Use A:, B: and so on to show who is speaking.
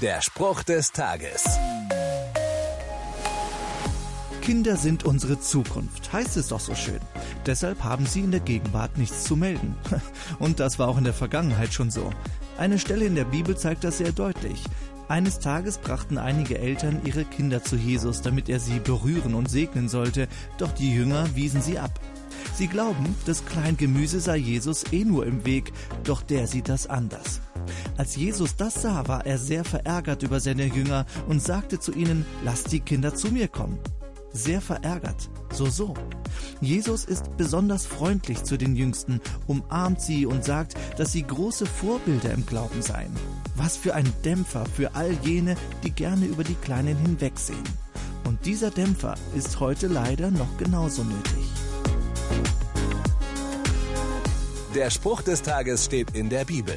A: Der Spruch des Tages.
B: Kinder sind unsere Zukunft, heißt es doch so schön. Deshalb haben sie in der Gegenwart nichts zu melden. Und das war auch in der Vergangenheit schon so. Eine Stelle in der Bibel zeigt das sehr deutlich. Eines Tages brachten einige Eltern ihre Kinder zu Jesus, damit er sie berühren und segnen sollte, doch die Jünger wiesen sie ab. Sie glauben, das Kleingemüse sei Jesus eh nur im Weg, doch der sieht das anders. Als Jesus das sah, war er sehr verärgert über seine Jünger und sagte zu ihnen, lasst die Kinder zu mir kommen. Sehr verärgert, so so. Jesus ist besonders freundlich zu den Jüngsten, umarmt sie und sagt, dass sie große Vorbilder im Glauben seien. Was für ein Dämpfer für all jene, die gerne über die Kleinen hinwegsehen. Und dieser Dämpfer ist heute leider noch genauso nötig.
A: Der Spruch des Tages steht in der Bibel.